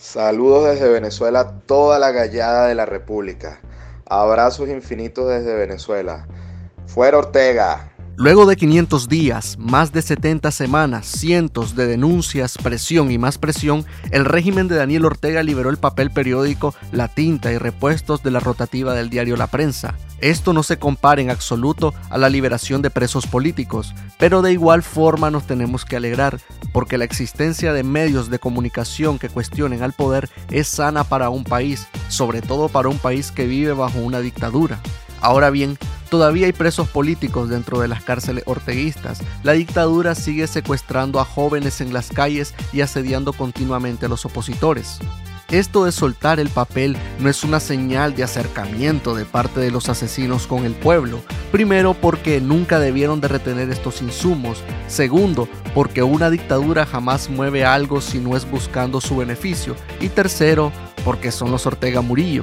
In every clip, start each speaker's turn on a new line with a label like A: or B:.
A: Saludos desde Venezuela, toda la gallada de la República. Abrazos infinitos desde Venezuela. Fuera Ortega.
B: Luego de 500 días, más de 70 semanas, cientos de denuncias, presión y más presión, el régimen de Daniel Ortega liberó el papel periódico, la tinta y repuestos de la rotativa del diario La Prensa. Esto no se compara en absoluto a la liberación de presos políticos, pero de igual forma nos tenemos que alegrar, porque la existencia de medios de comunicación que cuestionen al poder es sana para un país, sobre todo para un país que vive bajo una dictadura. Ahora bien, todavía hay presos políticos dentro de las cárceles orteguistas. La dictadura sigue secuestrando a jóvenes en las calles y asediando continuamente a los opositores. Esto de soltar el papel no es una señal de acercamiento de parte de los asesinos con el pueblo. Primero, porque nunca debieron de retener estos insumos. Segundo, porque una dictadura jamás mueve algo si no es buscando su beneficio. Y tercero, porque son los Ortega Murillo.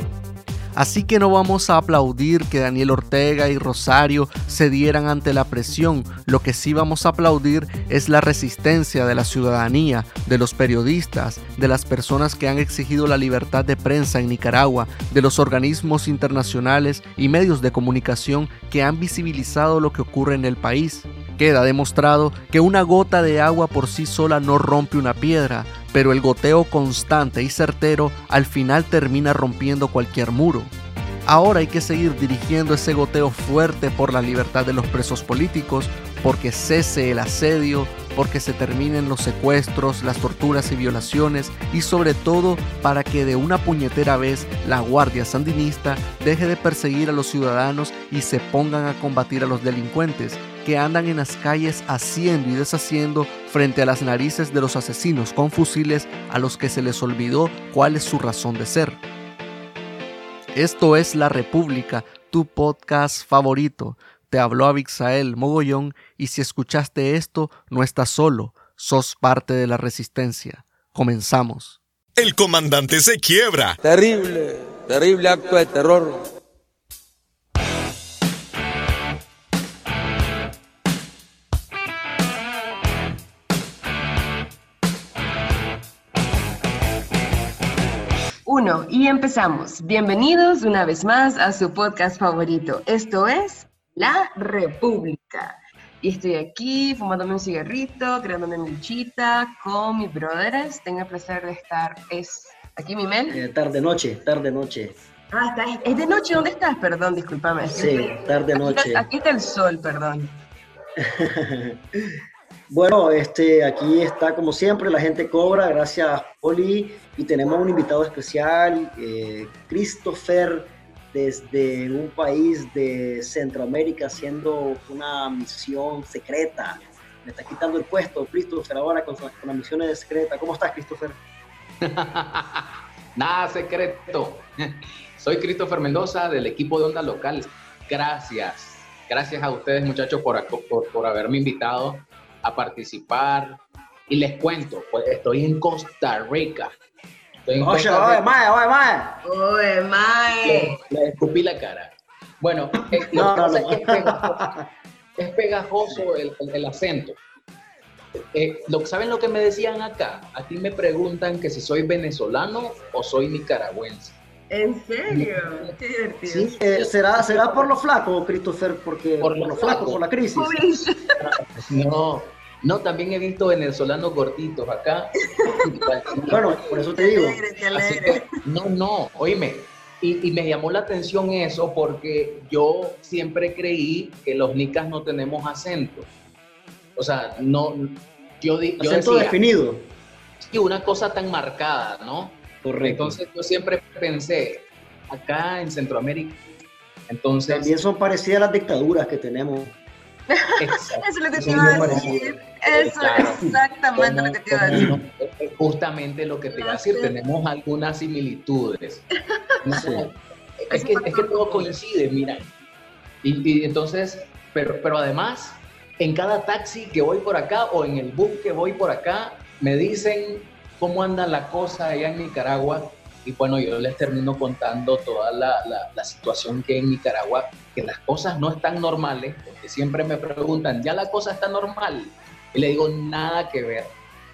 B: Así que no vamos a aplaudir que Daniel Ortega y Rosario cedieran ante la presión. Lo que sí vamos a aplaudir es la resistencia de la ciudadanía, de los periodistas, de las personas que han exigido la libertad de prensa en Nicaragua, de los organismos internacionales y medios de comunicación que han visibilizado lo que ocurre en el país. Queda demostrado que una gota de agua por sí sola no rompe una piedra, pero el goteo constante y certero al final termina rompiendo cualquier muro. Ahora hay que seguir dirigiendo ese goteo fuerte por la libertad de los presos políticos, porque cese el asedio, porque se terminen los secuestros, las torturas y violaciones y sobre todo para que de una puñetera vez la Guardia Sandinista deje de perseguir a los ciudadanos y se pongan a combatir a los delincuentes que andan en las calles haciendo y deshaciendo frente a las narices de los asesinos con fusiles a los que se les olvidó cuál es su razón de ser. Esto es La República, tu podcast favorito. Te habló Abixael Mogollón y si escuchaste esto, no estás solo, sos parte de la resistencia. Comenzamos.
C: El comandante se quiebra.
D: Terrible, terrible acto de terror
E: Uno, y empezamos. Bienvenidos una vez más a su podcast favorito. Esto es La República. Y estoy aquí fumándome un cigarrito, creándome mi chita con mis brothers. Tengo el placer de estar. Es aquí mi men.
F: Eh, tarde noche, tarde noche.
E: Ah, está, es de noche. ¿Dónde estás? Perdón, discúlpame.
F: Sí, tarde noche.
E: aquí está el sol, perdón.
F: Bueno, este, aquí está como siempre, la gente cobra, gracias Poli, y tenemos un invitado especial, eh, Christopher, desde un país de Centroamérica haciendo una misión secreta. Me está quitando el puesto, Christopher, ahora con, con las misiones secretas. ¿Cómo estás, Christopher?
G: Nada secreto. Soy Christopher Mendoza del equipo de Onda Local. Gracias. Gracias a ustedes, muchachos, por, por, por haberme invitado a participar. Y les cuento, pues estoy en Costa Rica.
F: Oye, oye, mae, oye, mae.
E: Oye, mae.
G: Le, escupí la cara. Bueno, eh, no, no, no. Es, pegajoso, el, el, acento. Eh, lo, ¿Saben lo que me decían acá? Aquí me preguntan que si soy venezolano o soy nicaragüense.
E: ¿En serio? Qué divertido. ¿Sí?
F: Eh, ¿será, ¿Será por lo flaco, Christopher? Porque, por, lo, flaco, por la crisis.
G: No, no, también he visto venezolanos gorditos acá.
F: bueno, por eso te digo.
G: no, no, oíme. Y, me llamó la atención eso porque yo siempre creí que los nicas no tenemos acento. O sea, no. Yo,
F: yo acento definido.
G: Sí, una cosa tan marcada, ¿no? Correcto. Entonces yo siempre pensé, acá en Centroamérica, entonces...
F: También son parecidas a las dictaduras que tenemos.
E: Eso es lo que te iba a decir. Eso es exactamente lo que te iba a decir.
G: Justamente lo que te iba a decir, tenemos algunas similitudes. es, que, es que todo coincide, mira. Y, entonces, pero, pero además, en cada taxi que voy por acá o en el bus que voy por acá, me dicen cómo anda la cosa allá en Nicaragua y bueno, yo les termino contando toda la, la, situación que hay en Nicaragua, que las cosas no están normales, porque siempre me preguntan, ¿ya la cosa está normal? Y le digo, nada que ver.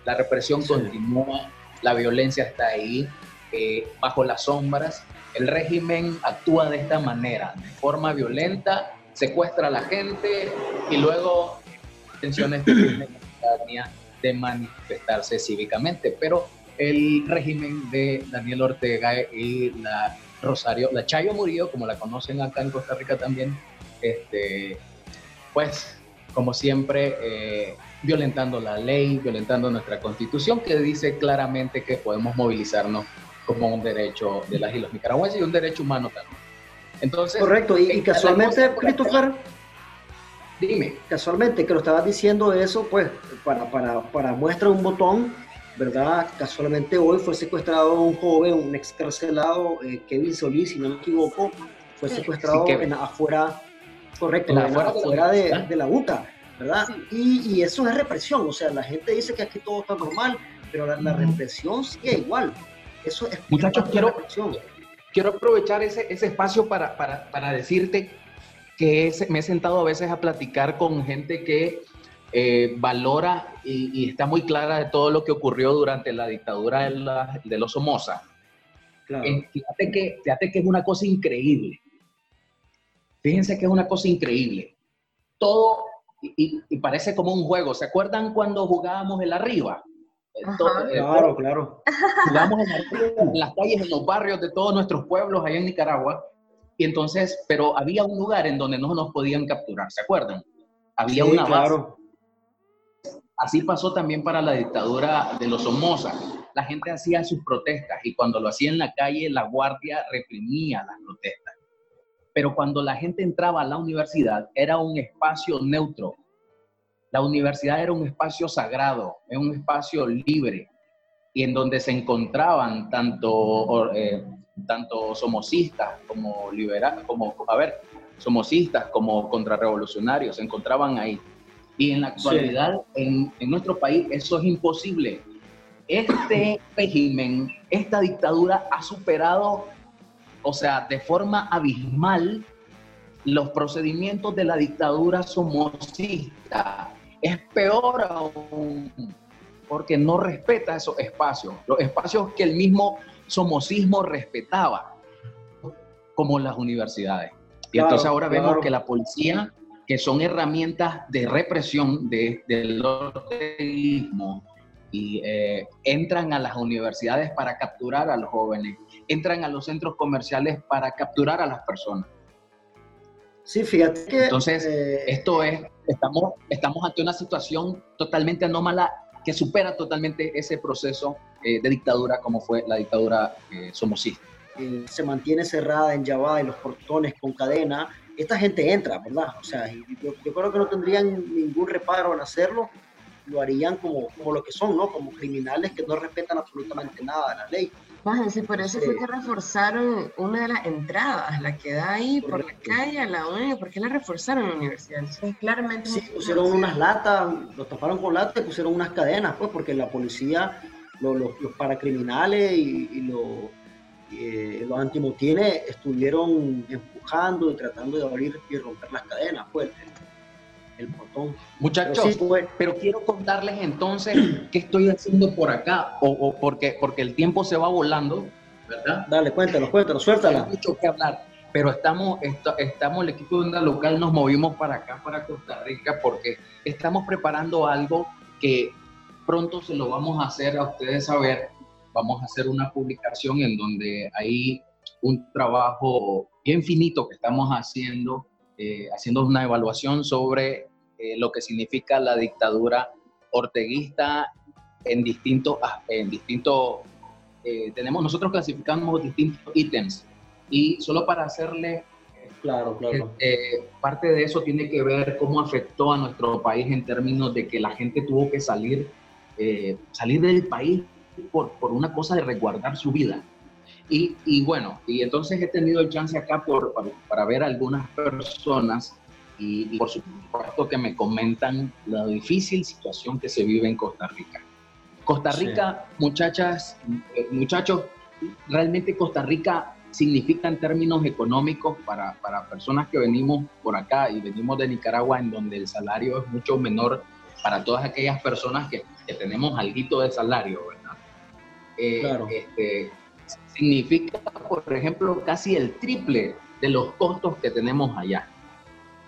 G: La represión continúa, la violencia está ahí, eh, bajo las sombras. El régimen actúa de esta manera, de forma violenta, secuestra a la gente y luego tensiones de manifestarse cívicamente. Pero el régimen de Daniel Ortega y la Rosario, la Chayo Murillo, como la conocen acá en Costa Rica también, este, pues como siempre, eh, violentando la ley, violentando nuestra constitución, que dice claramente que podemos movilizarnos como un derecho de las y los nicaragüenses y un derecho humano también. Entonces,
F: Correcto, y, casualmente, Christopher, dime, casualmente que lo estabas diciendo eso, pues para, para, para muestra un botón, ¿verdad? Casualmente hoy fue secuestrado un joven, un excarcelado, eh, Kevin Solís, si no me equivoco, fue secuestrado en, afuera, correcto, afuera, de, de, la UCA, ¿verdad? Y, y, eso es represión, o sea, la gente dice que aquí todo está normal, pero la, represión sigue igual. Eso es
G: Muchachos, quiero, quiero aprovechar ese, ese espacio para, para, para decirte que me he sentado a veces a platicar con gente que eh, valora y, está muy clara de todo lo que ocurrió durante la dictadura de, los Somoza. Eh, fíjate, que, fíjate que es una cosa increíble. Fíjense que es una cosa increíble. Todo, y, parece como un juego. ¿Se acuerdan cuando jugábamos el arriba?
F: claro, claro.
G: Jugábamos en, las calles, en los barrios de todos nuestros pueblos allá en Nicaragua. Y entonces, pero había un lugar en donde no nos podían capturar, ¿se acuerdan? Había una
F: claro.
G: Así pasó también para la dictadura de los Somoza. La gente hacía sus protestas y cuando lo hacía en la calle, la guardia reprimía las protestas. Pero cuando la gente entraba a la universidad, era un espacio neutro. La universidad era un espacio sagrado, era un espacio libre y en donde se encontraban tanto, eh, tanto somocistas como liberales, como, a ver, somocistas como contrarrevolucionarios, se encontraban ahí. Y en la actualidad, en, en, nuestro país, eso es imposible. Este régimen, esta dictadura ha superado, o sea, de forma abismal, los procedimientos de la dictadura somocista. Es peor aún, porque no respeta esos espacios, los espacios que el mismo somocismo respetaba, como las universidades. Y entonces ahora vemos que la policía que son herramientas de represión de, del orteguismo y eh, entran a las universidades para capturar a los jóvenes, entran a los centros comerciales para capturar a las personas.
F: Sí, fíjate que...
G: Entonces, eh, esto es, estamos, estamos ante una situación totalmente anómala que supera totalmente ese proceso eh, de dictadura como fue la dictadura somocista.
F: se mantiene cerrada en Yabá y los portones con cadena esta gente entra, ¿verdad? O sea, yo, creo que no tendrían ningún reparo en hacerlo, lo harían como, como lo que son, ¿no? Como criminales que no respetan absolutamente nada de la ley.
E: sí, por eso fue que reforzaron una de las entradas, la que da ahí por la calle a la UNE, ¿por qué la reforzaron en la universidad? Entonces, claramente...
F: Sí, pusieron unas latas, lo taparon con latas y pusieron unas cadenas, pues, porque la policía, los, los, paracriminales y, y los, eh, los antimotines estuvieron y tratando de abrir y romper las cadenas, pues, el, portón.
G: Muchachos, pues, pero, quiero contarles entonces qué estoy haciendo por acá, o, porque, porque el tiempo se va volando, ¿verdad?
F: Dale, cuéntanos, cuéntanos, suéltala.
G: Hay mucho que hablar, pero estamos, estamos, el equipo de una local, nos movimos para acá, para Costa Rica, porque estamos preparando algo que pronto se lo vamos a hacer a ustedes saber. Vamos a hacer una publicación en donde hay un trabajo bien finito que estamos haciendo, eh, haciendo una evaluación sobre eh, lo que significa la dictadura orteguista en distintos, en distintos eh, tenemos, nosotros clasificamos distintos ítems y solo para hacerle
F: Claro, claro.
G: parte de eso tiene que ver cómo afectó a nuestro país en términos de que la gente tuvo que salir, salir del país por, por, una cosa de resguardar su vida. Y, bueno, y entonces he tenido el chance acá por, para, ver algunas personas y, por supuesto que me comentan la difícil situación que se vive en Costa Rica. Costa Rica, muchachas, eh, muchachos, realmente Costa Rica significa en términos económicos para, para, personas que venimos por acá y venimos de Nicaragua, en donde el salario es mucho menor para todas aquellas personas que, que tenemos algo de salario, ¿verdad? Eh, este, significa, por ejemplo, casi el triple de los costos que tenemos allá.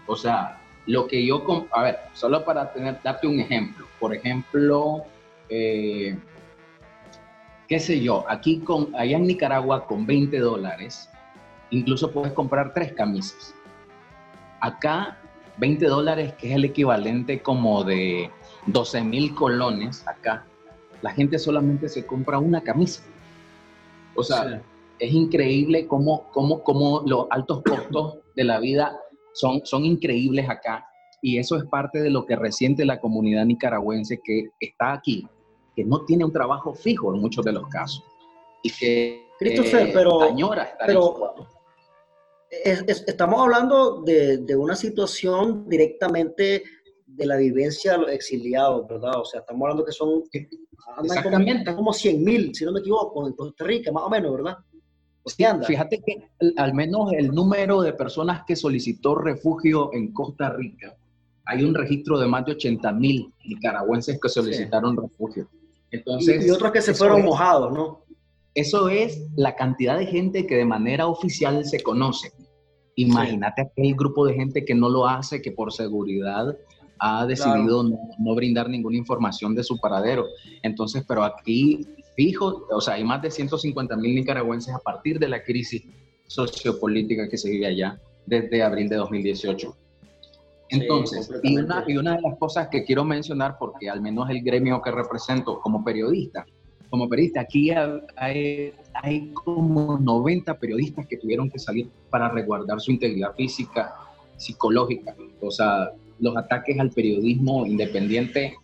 G: O sea, lo que yo, a ver, solo para tener, darte un ejemplo. Por ejemplo, eh, qué sé yo, aquí con, allá en Nicaragua con 20 dólares, incluso puedes comprar tres camisas. Acá, 20 dólares, que es el equivalente como de 12 mil colones acá, la gente solamente se compra una camisa. O sea, es increíble cómo, cómo, cómo, los altos costos de la vida son, son increíbles acá. Y eso es parte de lo que resiente la comunidad nicaragüense que está aquí, que no tiene un trabajo fijo en muchos de los casos. Y que
F: Christopher, pero, pero estamos hablando de, de, una situación directamente de la vivencia de los exiliados, ¿verdad? O sea, estamos hablando que son Exactamente. Como, como 100 mil, si no me equivoco, en Costa Rica, más o menos, ¿verdad?
G: fíjate que al menos el número de personas que solicitó refugio en Costa Rica, hay un registro de más de 80 mil nicaragüenses que solicitaron refugio.
F: Entonces, y, otros que se fueron mojados, ¿no?
G: Eso es la cantidad de gente que de manera oficial se conoce. Imagínate aquel grupo de gente que no lo hace, que por seguridad ha decidido no, brindar ninguna información de su paradero. Entonces, pero aquí, fijo, o sea, hay más de 150 mil nicaragüenses a partir de la crisis sociopolítica que se vive allá desde abril de 2018. Entonces, y, una, y una de las cosas que quiero mencionar, porque al menos el gremio que represento como periodista, como periodista, aquí hay, hay como 90 periodistas que tuvieron que salir para resguardar su integridad física, psicológica. O sea, los ataques al periodismo independiente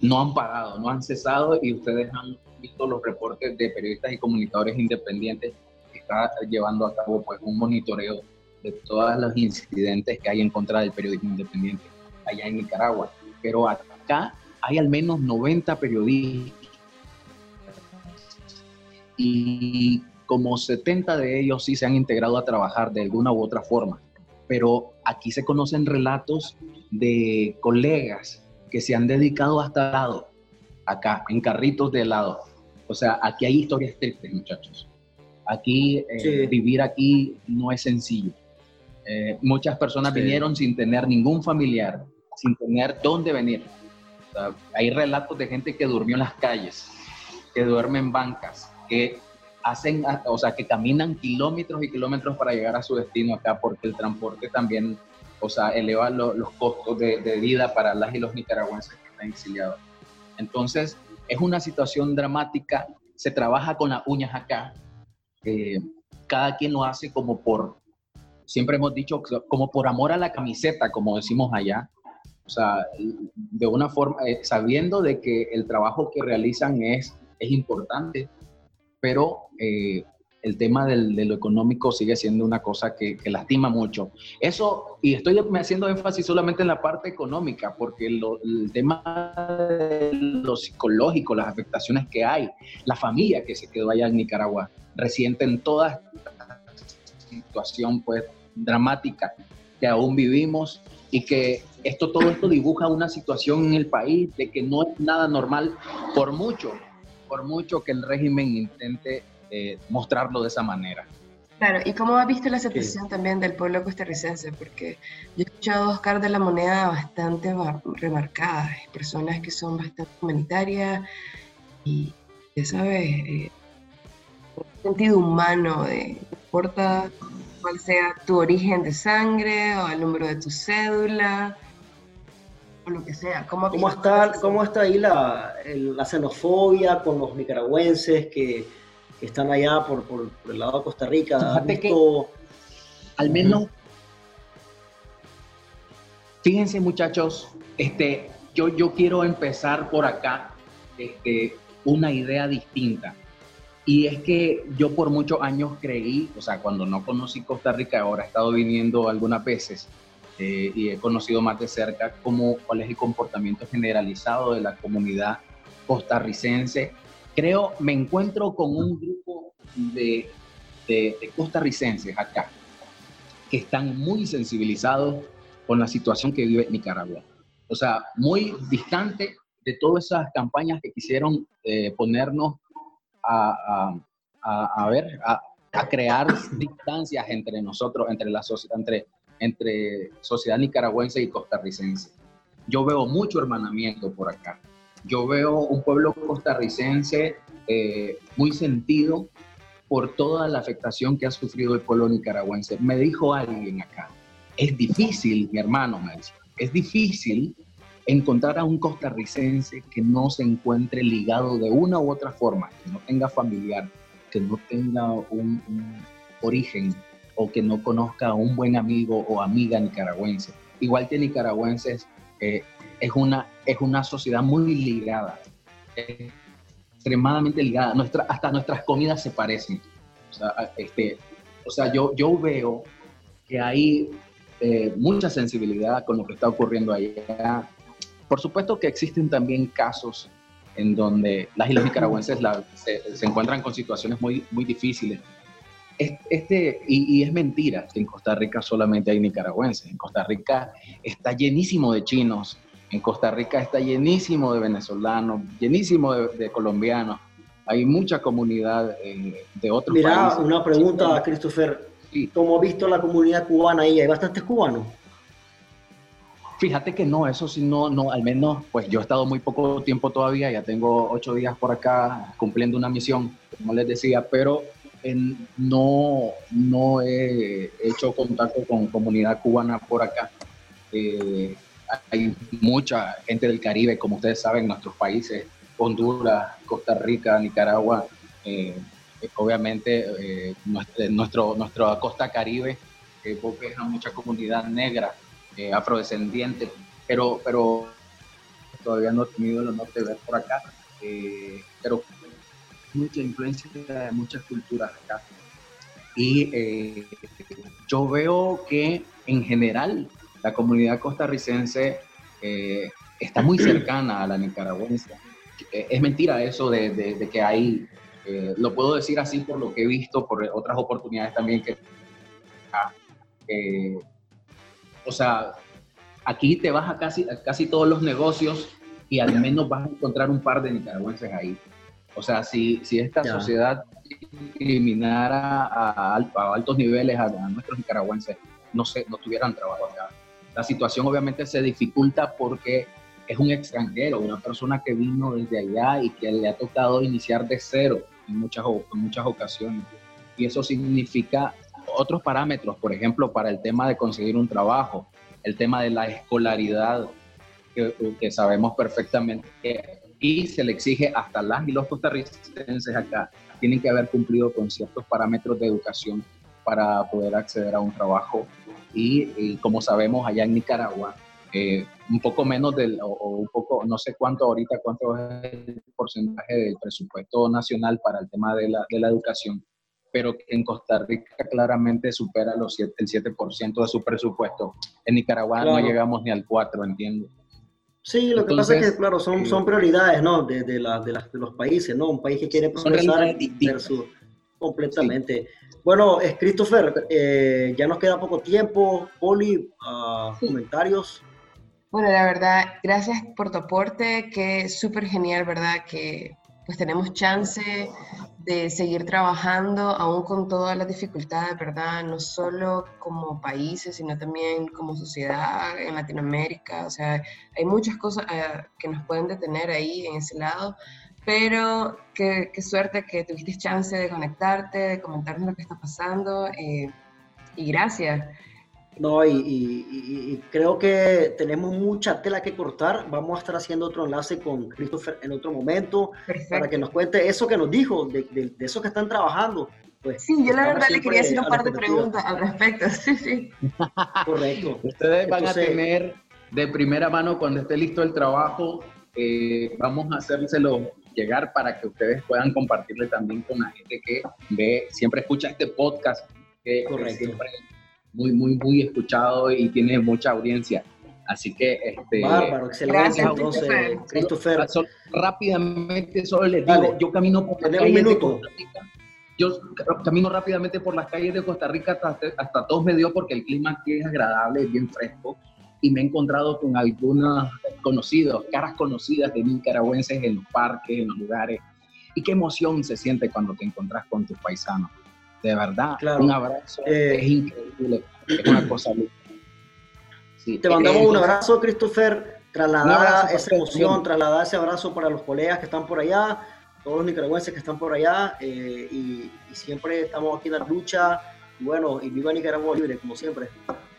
G: no han parado, no han cesado y ustedes han visto los reportes de periodistas y comunicadores independientes que está llevando a cabo pues un monitoreo de todos los incidentes que hay en contra del periodismo independiente allá en Nicaragua. Pero acá hay al menos 90 periodistas y como 70 de ellos sí se han integrado a trabajar de alguna u otra forma pero aquí se conocen relatos de colegas que se han dedicado hasta lado, acá, en carritos de helado. O sea, aquí hay historias tristes, muchachos. Aquí, eh, vivir aquí no es sencillo. Eh, muchas personas vinieron sin tener ningún familiar, sin tener dónde venir. hay relatos de gente que durmió en las calles, que duerme en bancas, que hacen, o sea, que caminan kilómetros y kilómetros para llegar a su destino acá, porque el transporte también, o sea, eleva los costos de, vida para las y los nicaragüenses que están exiliados. Entonces, es una situación dramática, se trabaja con las uñas acá, eh, cada quien lo hace como por, siempre hemos dicho, como por amor a la camiseta, como decimos allá, o sea, de una forma, eh, sabiendo de que el trabajo que realizan es, es importante, pero eh, el tema del, de lo económico sigue siendo una cosa que, lastima mucho. Eso, y estoy haciendo énfasis solamente en la parte económica, porque el tema de lo psicológico, las afectaciones que hay, la familia que se quedó allá en Nicaragua, resienten toda esta situación pues dramática que aún vivimos y que esto, todo esto dibuja una situación en el país de que no es nada normal por mucho por mucho que el régimen intente eh, mostrarlo de esa manera.
E: Claro, ¿y cómo ha visto la aceptación también del pueblo costarricense? Porque yo he escuchado a Oscar de la Moneda bastante remarcadas, personas que son bastante humanitarias y, ya sabes, eh, sentido humano, de, no importa cuál sea tu origen de sangre o el número de tu cédula, o lo que sea. ¿Cómo,
F: ¿Cómo está, cómo está ahí la, la, xenofobia con los nicaragüenses que, que están allá por, por, el lado de Costa Rica?
G: Fíjate que, al menos, fíjense muchachos, este, yo, yo quiero empezar por acá este, una idea distinta. Y es que yo por muchos años creí, o sea, cuando no conocí Costa Rica, ahora he estado viniendo algunas veces, eh, y he conocido más de cerca cómo, cuál es el comportamiento generalizado de la comunidad costarricense. Creo, me encuentro con un grupo de, de, costarricenses acá que están muy sensibilizados con la situación que vive Nicaragua. O sea, muy distante de todas esas campañas que quisieron eh, ponernos a, a, a ver, a, a, crear distancias entre nosotros, entre la entre, entre sociedad nicaragüense y costarricense. Yo veo mucho hermanamiento por acá. Yo veo un pueblo costarricense eh, muy sentido por toda la afectación que ha sufrido el pueblo nicaragüense. Me dijo alguien acá, es difícil, mi hermano me es difícil encontrar a un costarricense que no se encuentre ligado de una u otra forma, que no tenga familiar, que no tenga un, origen o que no conozca a un buen amigo o amiga nicaragüense. Igual que nicaragüenses, eh, es, una, es una sociedad muy ligada, extremadamente ligada. Nuestra, hasta nuestras comidas se parecen. O sea, este, o sea yo, yo veo que hay eh, mucha sensibilidad con lo que está ocurriendo allá, por supuesto que existen también casos en donde las islas nicaragüenses se, encuentran con situaciones muy, muy difíciles. Este, y, es mentira que en Costa Rica solamente hay nicaragüenses. En Costa Rica está llenísimo de chinos, en Costa Rica está llenísimo de venezolanos, llenísimo de, colombianos. Hay mucha comunidad eh, de otros
F: países. Mira, una pregunta, Christopher. ¿Cómo ha visto la comunidad cubana ahí? ¿Hay bastantes cubanos?
G: Fíjate que no, eso sí, no, no, al menos, pues yo he estado muy poco tiempo todavía, ya tengo ocho días por acá cumpliendo una misión, como les decía, pero no, no he hecho contacto con comunidad cubana por acá. Eh, hay mucha gente del Caribe, como ustedes saben, en nuestros países, Honduras, Costa Rica, Nicaragua, eh, obviamente eh, nuestro, nuestra costa caribe, que es mucha comunidad negra eh, afrodescendiente, pero, pero todavía no he tenido el honor de ver por acá, eh, pero mucha influencia de muchas culturas acá. Y eh, yo veo que en general la comunidad costarricense está muy cercana a la nicaragüense. Es mentira eso de, que hay, lo puedo decir así por lo que he visto, por otras oportunidades también que o sea, aquí te vas a casi, casi todos los negocios y al menos vas a encontrar un par de nicaragüenses ahí. O sea, si, si esta sociedad eliminara a, altos niveles a, nuestros nicaragüenses, no, sé, no tuvieran trabajo acá. La situación obviamente se dificulta porque es un extranjero, una persona que vino desde allá y que le ha tocado iniciar de cero en muchas, en muchas ocasiones. Y eso significa otros parámetros, por ejemplo, para el tema de conseguir un trabajo, el tema de la escolaridad, que, sabemos perfectamente que y se le exige hasta las y los costarricenses acá tienen que haber cumplido con ciertos parámetros de educación para poder acceder a un trabajo y, como sabemos allá en Nicaragua eh, un poco menos del o, un poco no sé cuánto ahorita cuánto es el porcentaje del presupuesto nacional para el tema de la, de la educación pero que en Costa Rica claramente supera los el 7% de su presupuesto. En Nicaragua no llegamos ni al 4%, entiendo.
F: Sí, lo que pasa es que, claro, son, son prioridades, ¿no? De, de, la, de, de, los países, ¿no? Un país que quiere progresar versus completamente. Bueno, es Christopher, eh, ya nos queda poco tiempo. Poli, uh, comentarios.
E: Bueno, la verdad, gracias por tu aporte, que súper genial, ¿verdad? Que pues tenemos chance de seguir trabajando aún con todas las dificultades, ¿verdad? No solo como países, sino también como sociedad en Latinoamérica. O sea, hay muchas cosas eh, que nos pueden detener ahí en ese lado, pero qué, qué, suerte que tuviste chance de conectarte, de comentarnos lo que está pasando eh, y gracias.
F: No, y, creo que tenemos mucha tela que cortar. Vamos a estar haciendo otro enlace con Christopher en otro momento para que nos cuente eso que nos dijo, de, eso que están trabajando.
E: Pues, sí, yo la verdad le quería hacer un par de preguntas al respecto. Sí, sí.
F: Correcto.
G: Ustedes van a tener de primera mano cuando esté listo el trabajo, eh, vamos a hacérselo llegar para que ustedes puedan compartirle también con la gente que ve, siempre escucha este podcast, que, Correcto. siempre muy, muy, muy escuchado y tiene mucha audiencia. Así que, este,
F: Bárbaro, excelente. Entonces, Christopher.
G: rápidamente, solo les digo, yo camino por las calles de Costa Rica. Yo camino rápidamente por las calles de Costa Rica hasta, hasta todos me dio porque el clima aquí es agradable, es bien fresco. Y me he encontrado con algunos conocidos, caras conocidas de nicaragüenses en los parques, en los lugares. y qué emoción se siente cuando te encontrás con tus paisanos. De verdad, un abrazo eh, es increíble, es una cosa
F: sí. Te mandamos un abrazo, Christopher. Trasladar esa emoción, trasladar ese abrazo para los colegas que están por allá, todos los nicaragüenses que están por allá, eh, y, y, siempre estamos aquí en la lucha. Y bueno, y viva Nicaragua libre, como siempre.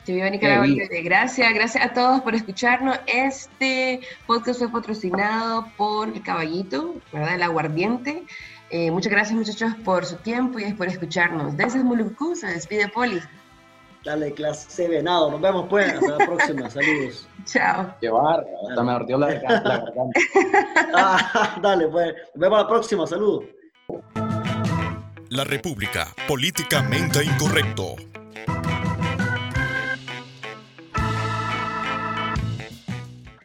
E: Nicaragua. Gracias, gracias a todos por escucharnos. Este podcast fue patrocinado por El Caballito, ¿verdad? El Aguardiente. Eh, muchas gracias, muchachos, por su tiempo y por escucharnos. De esas Mulucú se despide Poli.
F: Dale, clase venado. Nos vemos pues. Hasta la próxima. Saludos.
E: Chao.
G: Qué barra. Hasta me ardió la garganta.
F: ah, dale, pues. Nos vemos la próxima. Saludos.
C: La República. Políticamente incorrecto.